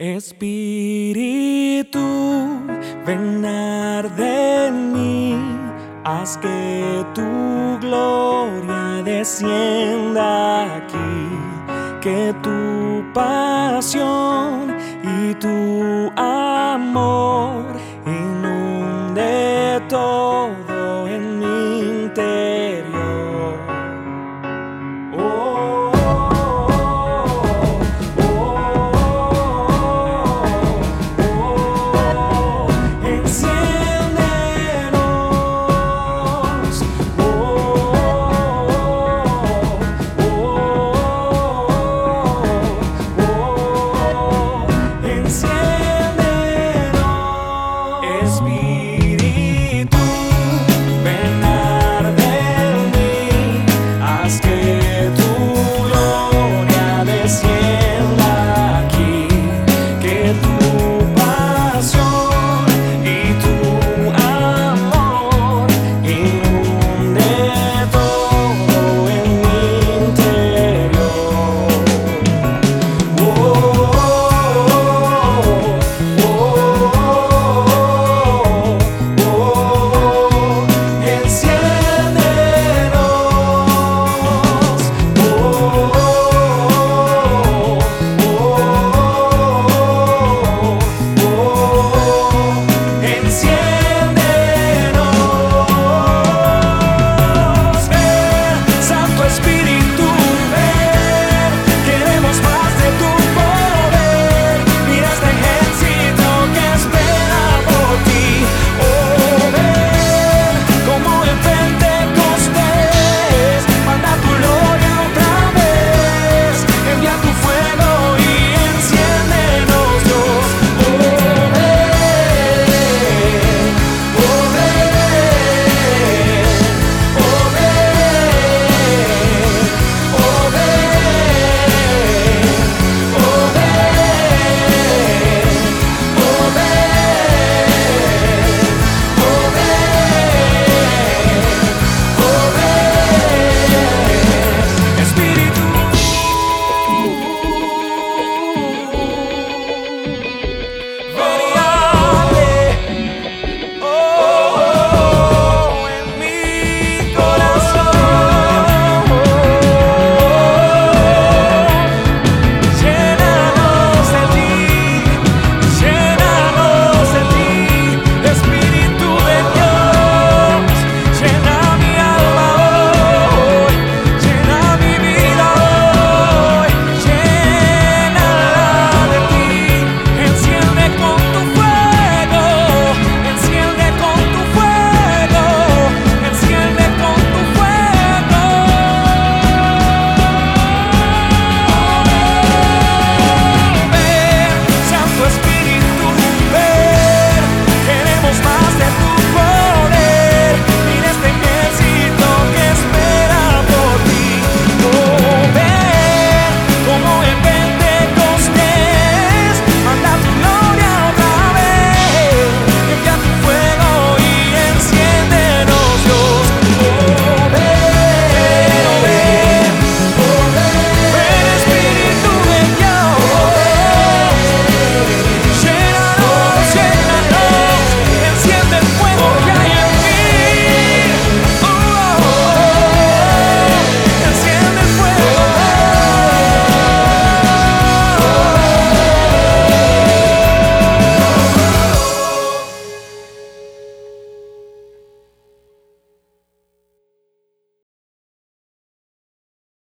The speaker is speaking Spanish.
Espíritu, ven arde en mí, haz que tu gloria descienda aquí, que tu pasión